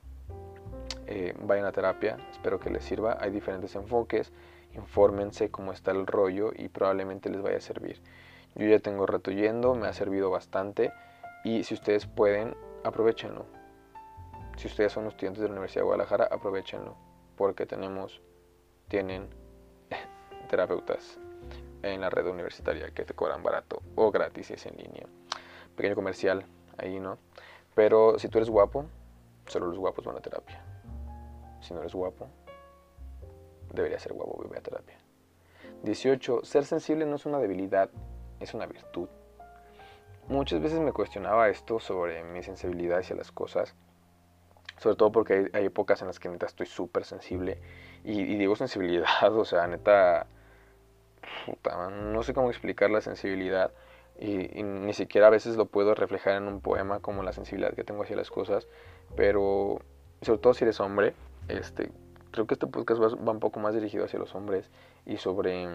Eh, vayan a terapia. Espero que les sirva. Hay diferentes enfoques. Infórmense cómo está el rollo y probablemente les vaya a servir. Yo ya tengo rato yendo, me ha servido bastante y si ustedes pueden, aprovechenlo. Si ustedes son estudiantes de la Universidad de Guadalajara, aprovechenlo porque tenemos, tienen [laughs] terapeutas en la red universitaria que te cobran barato o gratis si es en línea. Pequeño comercial, ahí no. Pero si tú eres guapo, solo los guapos van a terapia. Si no eres guapo, debería ser guapo, vive a terapia. 18. Ser sensible no es una debilidad, es una virtud. Muchas veces me cuestionaba esto sobre mi sensibilidad hacia las cosas, sobre todo porque hay, épocas en las que neta estoy súper sensible y, digo sensibilidad, [laughs] o sea, neta, no sé cómo explicar la sensibilidad. Y, ni siquiera a veces lo puedo reflejar en un poema como la sensibilidad que tengo hacia las cosas, pero sobre todo si eres hombre, este, creo que este podcast va, un poco más dirigido hacia los hombres. Y sobre,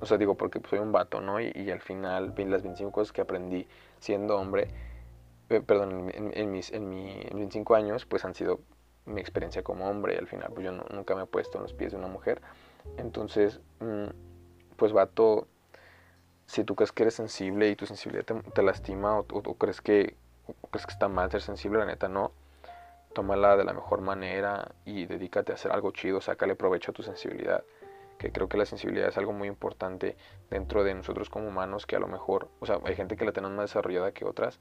o sea, digo, porque soy un vato, ¿no? Y, al final, las 25 cosas que aprendí siendo hombre, perdón, en, mis, en, mi, 25 años, pues han sido mi experiencia como hombre. Y al final, pues yo nunca me he puesto en los pies de una mujer. Entonces, mm, pues vato, si tú crees que eres sensible y tu sensibilidad te, lastima o, o, crees que, o crees que está mal ser sensible, la neta no tómala de la mejor manera y dedícate a hacer algo chido, sácale provecho a tu sensibilidad. Que creo que la sensibilidad es algo muy importante dentro de nosotros como humanos, que a lo mejor, o sea, hay gente que la tiene más desarrollada que otras,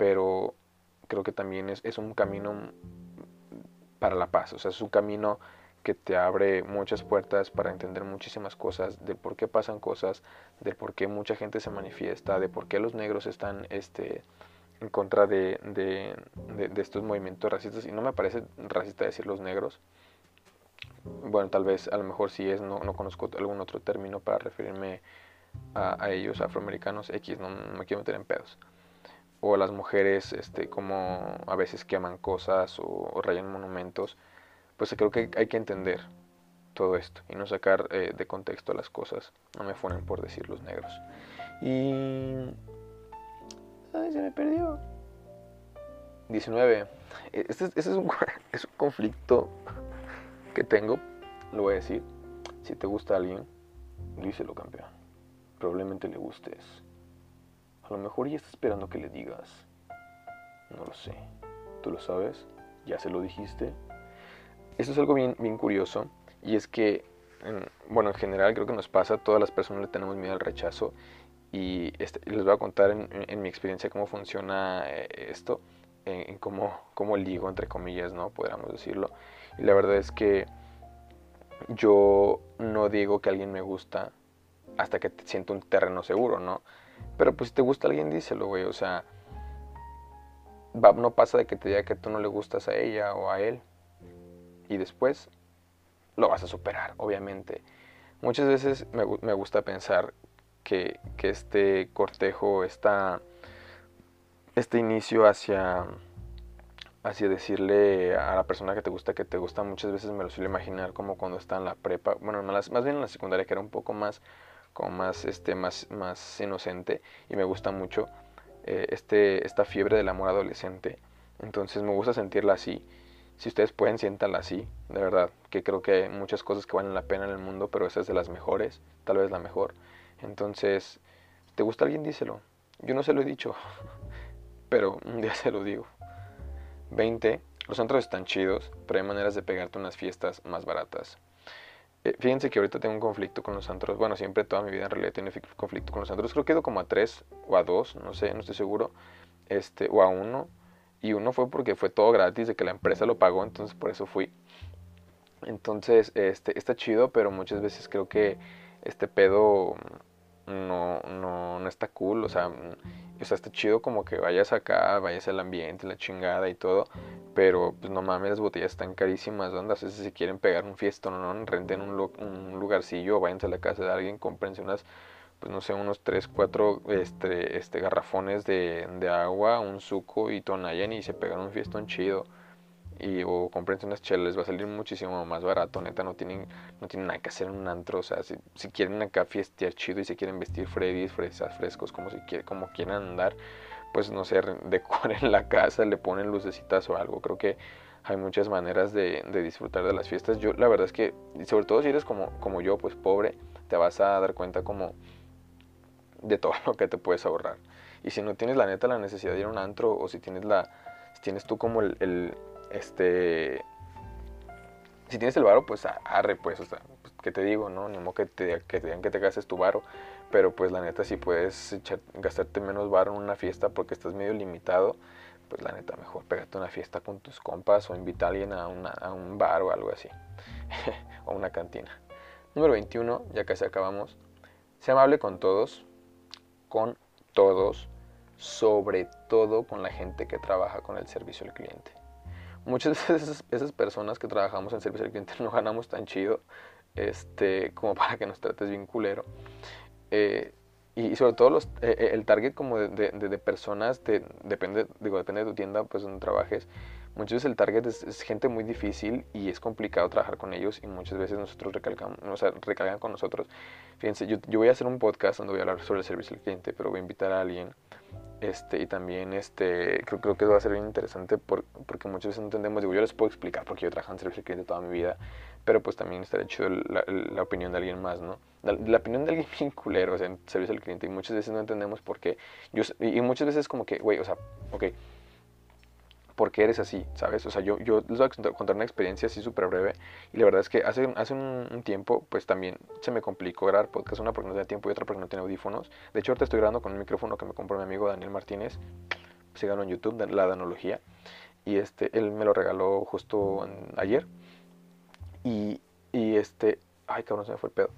pero creo que también es, es un camino para la paz, o sea, es un camino que te abre muchas puertas para entender muchísimas cosas, de por qué pasan cosas, de por qué mucha gente se manifiesta, de por qué los negros están este, en contra de, de, de, estos movimientos racistas y no me parece racista decir los negros. Bueno, tal vez a lo mejor sí es, no, no conozco algún otro término para referirme a ellos, afroamericanos, X, no, me quiero meter en pedos. O las mujeres, este, como a veces queman cosas o, rayan monumentos, pues creo que hay que entender todo esto y no sacar eh, de contexto las cosas. No me funen por decir los negros. Y Ay, se me perdió. 19. E, este, este, es, un, [laughs] es un conflicto que tengo, lo voy a decir. Si te gusta alguien, díselo, campeón. Probablemente le gustes. A lo mejor ya está esperando que le digas. No lo sé. ¿Tú lo sabes? ¿Ya se lo dijiste? Esto es algo bien, curioso. Y es que, bueno, en general creo que nos pasa, todas las personas le tenemos miedo al rechazo y este, les voy a contar en, mi experiencia cómo funciona eh, esto, en, cómo, cómo, ligo, entre comillas, ¿no? Podríamos decirlo. Y la verdad es que yo no digo que alguien me gusta hasta que siento un terreno seguro, ¿no? Pero pues si te gusta alguien, díselo, güey, o sea, no pasa de que te diga que tú no le gustas a ella o a él y después lo vas a superar, obviamente. Muchas veces me, me gusta pensar que, este cortejo, esta, este inicio hacia, hacia decirle a la persona que te gusta que te gusta, muchas veces me lo suelo imaginar como cuando está en la prepa, bueno, más bien en la secundaria que era un poco más, como más, este, más, más inocente y me gusta mucho eh, este, esta fiebre del amor adolescente. Entonces me gusta sentirla así. Si ustedes pueden, siéntala así, de verdad, que creo que hay muchas cosas que valen la pena en el mundo, pero esa es de las mejores, tal vez la mejor. Entonces, ¿te gusta alguien? Díselo. Yo no se lo he dicho, [laughs] pero un día se lo digo. 20. Los antros están chidos, pero hay maneras de pegarte unas fiestas más baratas. Eh, fíjense que ahorita tengo un conflicto con los antros. Bueno, siempre toda mi vida en realidad tiene conflicto con los antros. Creo que quedo como a tres o a dos, no sé, no estoy seguro. Este, o a uno. Y uno fue porque fue todo gratis, de que la empresa lo pagó, entonces por eso fui. Entonces, este, está chido, pero muchas veces creo que este pedo no, no, no está cool, o sea, o sea, está chido como que vayas acá, vayas al ambiente, la chingada y todo, pero pues no mames, las botellas están carísimas, ¿dónde? si quieren pegar un fiestón, ¿no? Renten un, un lugarcillo, váyanse a la casa de alguien, cómprense unas pues no sé, unos 3, 4 este, este, garrafones de, de agua, un suco y tonayan y se pegan un fiestón chido. Y, o comprense unas chelas, va a salir muchísimo más barato, neta, no tienen, no tienen nada que hacer en un antro, o sea, si, si quieren acá fiestear chido y se quieren vestir Freddy's, fresas, frescos, como, si quiere, como quieran andar, pues no sé, [laughs] decoren la casa, le ponen lucecitas o algo, creo que hay muchas maneras de, de, disfrutar de las fiestas. Yo la verdad es que, sobre todo si eres como, como yo, pues pobre, te vas a dar cuenta como de todo [laughs] lo que te puedes ahorrar. Y si no tienes la neta la necesidad de ir a un antro o si tienes la si tienes tú como el este si tienes el varo, pues arre, pues, o sea, pues, ¿qué te digo, no? Ni modo que te, que te digan que te gastes tu varo, pero pues la neta si puedes gastarte menos varo en una fiesta porque estás medio limitado, pues la neta mejor pégate una fiesta con tus compas o invita a alguien a, a un bar o algo así, [laughs] o una cantina. Número 21, ya casi acabamos, sea amable con todos, con todos, sobre todo con la gente que trabaja con el servicio al cliente. Muchas [laughs] veces esas personas que trabajamos en servicio al cliente no ganamos tan chido este, como para que nos trates bien culero. Eh, y, sobre todo los, eh, eh, el target como de, de, personas, depende, digo, depende de tu tienda, pues donde trabajes, muchas veces el target es, gente muy difícil y es complicado trabajar con ellos y muchas veces nosotros recalcamos, o sea, recalcan con nosotros. Fíjense, yo, yo voy a hacer un podcast donde voy a hablar sobre el servicio al cliente, pero voy a invitar a alguien este, y también este, creo, creo que va a ser bien interesante porque muchas veces no entendemos, digo, yo les puedo explicar porque yo trabajo en servicio al cliente toda mi vida, pero pues también estaría chido la, la opinión de alguien más, ¿no? La, la, opinión de alguien [laughs] bien culero, o sea, en servicio al cliente, y muchas veces no entendemos por qué, yo, y muchas veces como que, güey, o sea, ok, porque eres así, ¿sabes? O sea, yo, yo les voy a contar una experiencia así súper breve y la verdad es que hace, hace un, tiempo pues también se me complicó grabar podcast, una porque no tenía tiempo y otra porque no tenía audífonos. De hecho, ahorita estoy grabando con un micrófono que me compró mi amigo Daniel Martínez, síganlo en YouTube, La Danología, y este, él me lo regaló justo ayer y, y este, ay cabrón, se me fue el pedo.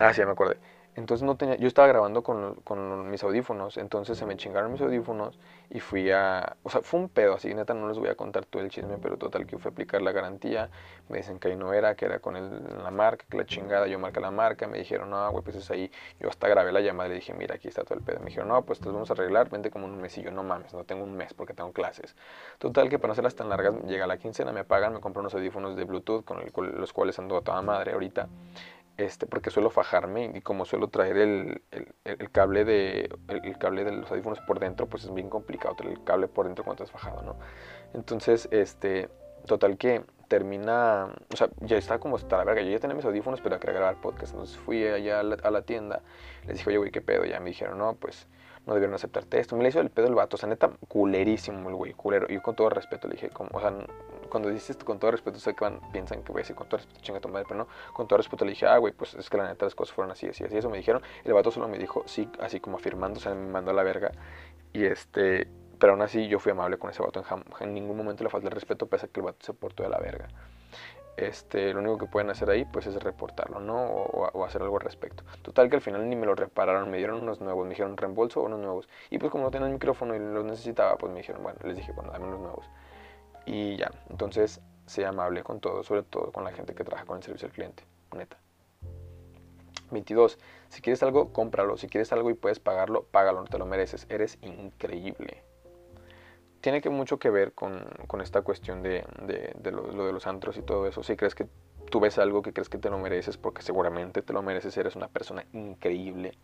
Ah, sí, ya me acordé. Entonces no tenía, yo estaba grabando con, con, mis audífonos, entonces se me chingaron mis audífonos y fui a, o sea, fue un pedo, así neta no les voy a contar todo el chisme, pero total que fui a aplicar la garantía, me dicen que ahí no era, que era con el, la marca, que la chingada, yo marqué la marca, me dijeron, no, güey, pues es ahí, yo hasta grabé la llamada y le dije, mira, aquí está todo el pedo, me dijeron, no, pues te vamos a arreglar, vente como un mes y yo, no mames, no tengo un mes porque tengo clases. Total que para no hacerlas tan largas, llega la quincena, me pagan, me compro unos audífonos de Bluetooth con los cuales ando a toda madre ahorita este, porque suelo fajarme y como suelo traer el, el, cable de el, cable de los audífonos por dentro, pues es bien complicado traer el cable por dentro cuando estás fajado, ¿no? Entonces, este, total que termina, o sea, ya está como hasta la verga, yo ya tenía mis audífonos, pero quería grabar podcast, entonces fui allá a la, a la tienda, les dije, oye, güey, ¿qué pedo? Ya me dijeron, no, pues no debieron aceptarte esto. Me le hizo el pedo el vato, o sea, neta, culerísimo el güey, culero. Y yo con todo respeto le dije, como, o sea, cuando dices con todo respeto, sé que van, piensan que voy a decir con todo respeto, chinga tu madre, pero no, con todo respeto le dije, ah, güey, pues es que la neta las cosas fueron así, así, así. Eso me dijeron. El vato solo me dijo, sí, así como afirmando, o sea, me mandó a la verga. Y este, pero aún así yo fui amable con ese vato. En, en ningún momento le falté el respeto, pese a que el vato se portó de la verga este, lo único que pueden hacer ahí pues es reportarlo, ¿no? O, hacer algo al respecto. Total que al final ni me lo repararon, me dieron unos nuevos, me dijeron reembolso o unos nuevos. Y pues como no tenía el micrófono y los necesitaba, pues me dijeron, bueno, les dije, bueno, dame unos nuevos. Y ya, entonces sea amable con todo, sobre todo con la gente que trabaja con el servicio al cliente, neta. 22. Si quieres algo, cómpralo. Si quieres algo y puedes pagarlo, págalo, no te lo mereces. Eres increíble tiene que mucho que ver con, con esta cuestión de, de, lo, de los antros y todo eso. Si crees que tú ves algo que crees que te lo mereces, porque seguramente te lo mereces, eres una persona increíble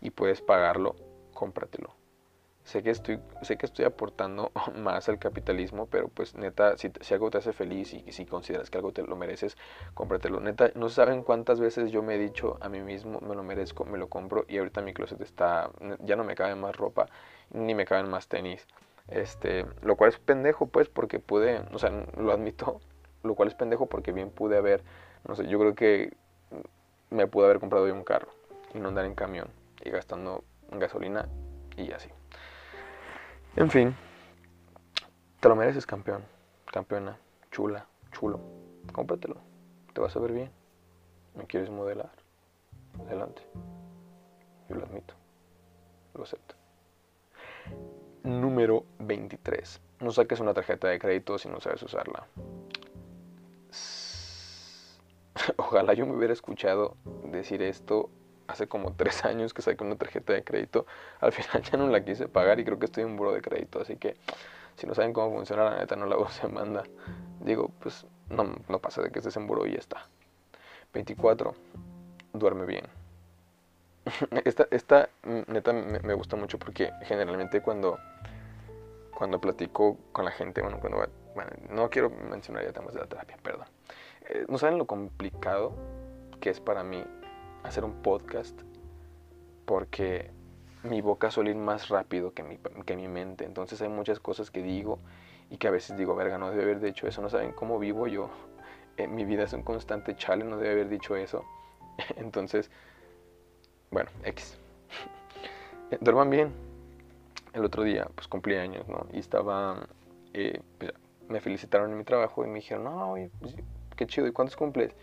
y puedes pagarlo, cómpratelo. Sé que estoy, sé que estoy aportando [laughs] más al capitalismo, pero pues neta, si, si algo te hace feliz y, si consideras que algo te lo mereces, cómpratelo. Neta, no saben cuántas veces yo me he dicho a mí mismo, me lo merezco, me lo compro y ahorita mi closet está, ya no me cabe más ropa, ni me caben más tenis. Este, lo cual es pendejo, pues, porque pude, o sea, lo admito, lo cual es pendejo porque bien pude haber, no sé, yo creo que me pude haber comprado yo un carro y no andar en camión y gastando gasolina y así. En fin, te lo mereces, campeón, campeona, chula, chulo. Cómpratelo, te vas a ver bien. ¿Me quieres modelar? Adelante. Yo lo admito, lo acepto. Número 23. No saques una tarjeta de crédito si no sabes usarla. [laughs] Ojalá yo me hubiera escuchado decir esto hace como [laughs] tres años que saqué una tarjeta de crédito. Al final ya no la quise pagar y creo que estoy en buro de crédito. Así que si no saben cómo funciona, la neta no la [laughs] se manda. Digo, pues no, no pasa de que estés en buro y ya está. 24. Duerme bien. [laughs] Esta, esta neta me, gusta mucho porque generalmente cuando, cuando platico con la gente, bueno, cuando bueno, no quiero mencionar ya temas de la terapia, perdón. Eh, no saben lo complicado que es para mí hacer un podcast porque mi boca suele ir más rápido que mi, que mi mente. Entonces hay muchas cosas que digo y que a veces digo, verga, no debe haber dicho eso. No saben cómo vivo yo. [laughs] En mi vida es un constante chale, no debe haber dicho eso. [laughs] Entonces, bueno, X. [laughs] Duerman bien. El otro día, pues cumplí años, ¿no? Y estaba, eh, pues, me felicitaron en mi trabajo y me dijeron, no, pues, qué chido, ¿y cuántos cumples?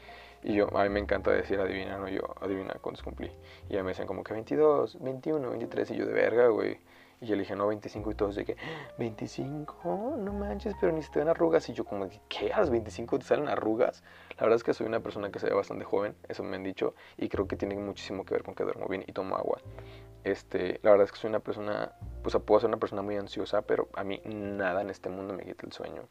Y yo, a mí me encanta decir adivina, ¿no? Yo, adivina cuántos cumplí. Y ya me decían como que 22, 21, 23. Y yo, de verga, güey. Y yo le dije, no, 25. Y todos de que, 25, no manches, pero ni se te ven arrugas. Y yo, como, ¿qué? ¿A los 25 te salen arrugas? La verdad es que soy una persona que se ve bastante joven, eso me han dicho. Y creo que tiene muchísimo que ver con que duermo bien y tomo agua. Este, la verdad es que soy una persona, pues puedo ser una persona muy ansiosa, pero a mí nada en este mundo me quita el sueño.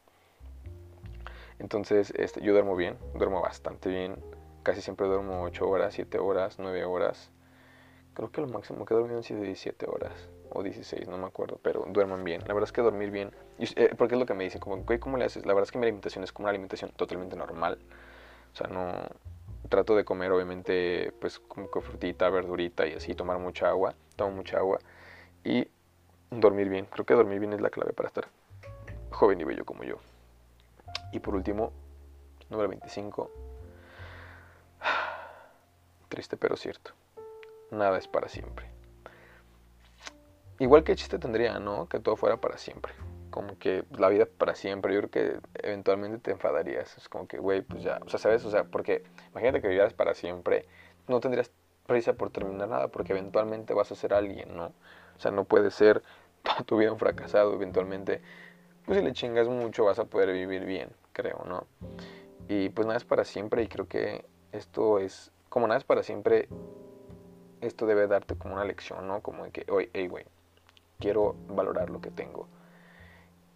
Entonces, este, yo duermo bien, duermo bastante bien. Casi siempre duermo 8 horas, 7 horas, 9 horas. Creo que lo máximo que he dormido han sido 17 horas o 16, no me acuerdo, pero duerman bien. La verdad es que dormir bien, eh, porque es lo que me dicen, como, ¿cómo le haces? La verdad es que mi alimentación es como una alimentación totalmente normal. O sea, no trato de comer obviamente pues como que frutita, verdurita y así, tomar mucha agua, tomo mucha agua y dormir bien. Creo que dormir bien es la clave para estar joven y bello como yo. Y por último, número 25. Triste pero cierto. Nada es para siempre. Igual que chiste tendría, ¿no? Que todo fuera para siempre. Como que la vida para siempre. Yo creo que eventualmente te enfadarías. Es como que, güey, pues ya. O sea, ¿sabes? O sea, porque imagínate que vivieras para siempre. No tendrías prisa por terminar nada. Porque eventualmente vas a ser alguien, ¿no? O sea, no puede ser toda [laughs] tu vida fracasado. Eventualmente pues si le chingas mucho vas a poder vivir bien, creo, ¿no? Y pues nada es para siempre y creo que esto es, como nada es para siempre, esto debe darte como una lección, ¿no? Como de que, oye, hey, güey, quiero valorar lo que tengo.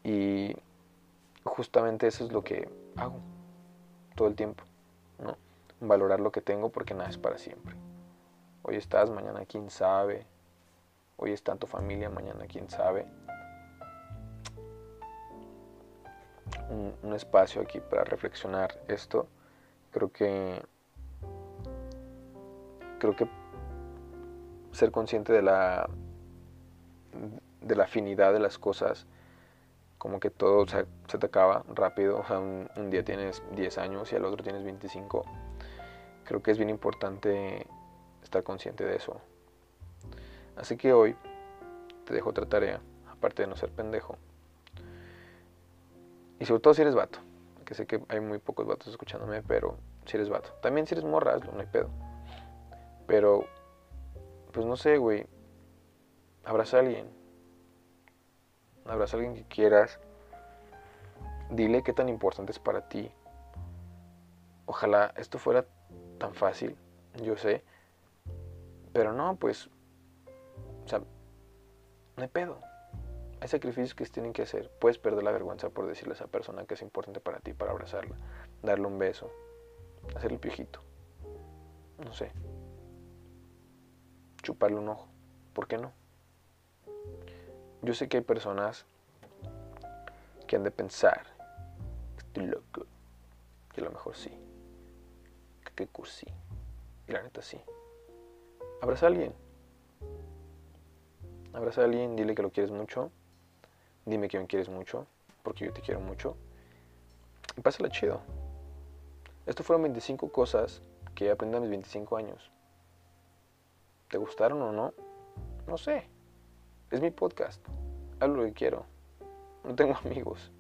Y justamente eso es lo que hago todo el tiempo, ¿no? Valorar lo que tengo porque nada es para siempre. Hoy estás, mañana quién sabe. Hoy está tu familia, mañana quién sabe. Un, espacio aquí para reflexionar esto. Creo que creo que ser consciente de la de la afinidad de las cosas como que todo se, te acaba rápido. Un, un, día tienes 10 años y al otro tienes 25 creo que es bien importante estar consciente de eso. Así que hoy te dejo otra tarea aparte de no ser pendejo y sobre todo si eres vato. Que sé que hay muy pocos vatos escuchándome, pero si eres vato. También si eres morra, no hay pedo. Pero, pues no sé, güey. Abraza a alguien. Abraza a alguien que quieras. Dile qué tan importante es para ti. Ojalá esto fuera tan fácil, yo sé. Pero no, pues, o sea, no hay pedo. Hay sacrificios que se tienen que hacer. Puedes perder la vergüenza por decirle a esa persona que es importante para ti, para abrazarla, darle un beso, hacerle el piojito. No sé. Chuparle un ojo. ¿Por qué no? Yo sé que hay personas que han de pensar, estoy loco, que a lo mejor sí, que qué cursi, y la neta sí. Abraza a alguien. Abraza a alguien, dile que lo quieres mucho. Dime que me quieres mucho, porque yo te quiero mucho. Y pásala chido. Estos fueron 25 cosas que aprendí a mis 25 años. ¿Te gustaron o no? No sé. Es mi podcast. Hablo lo que quiero. No tengo [laughs] amigos.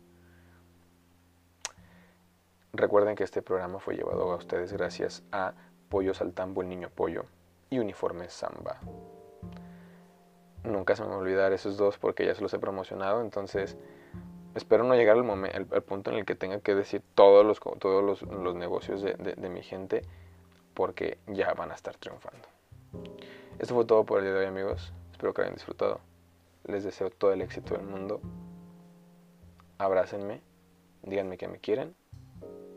Recuerden que este programa fue llevado a ustedes gracias a Pollo Saltambo, el niño pollo, y Uniforme Samba. Nunca se me va a olvidar esos dos porque ya se los he promocionado, entonces espero no llegar al, momento, al, punto en el que tenga que decir todos los, todos los, negocios de, mi gente porque ya van a estar triunfando. Esto fue todo por el día de hoy amigos, espero que hayan disfrutado. Les deseo todo el éxito del mundo. Abrácenme, díganme que me quieren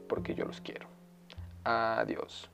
porque yo los quiero. Adiós.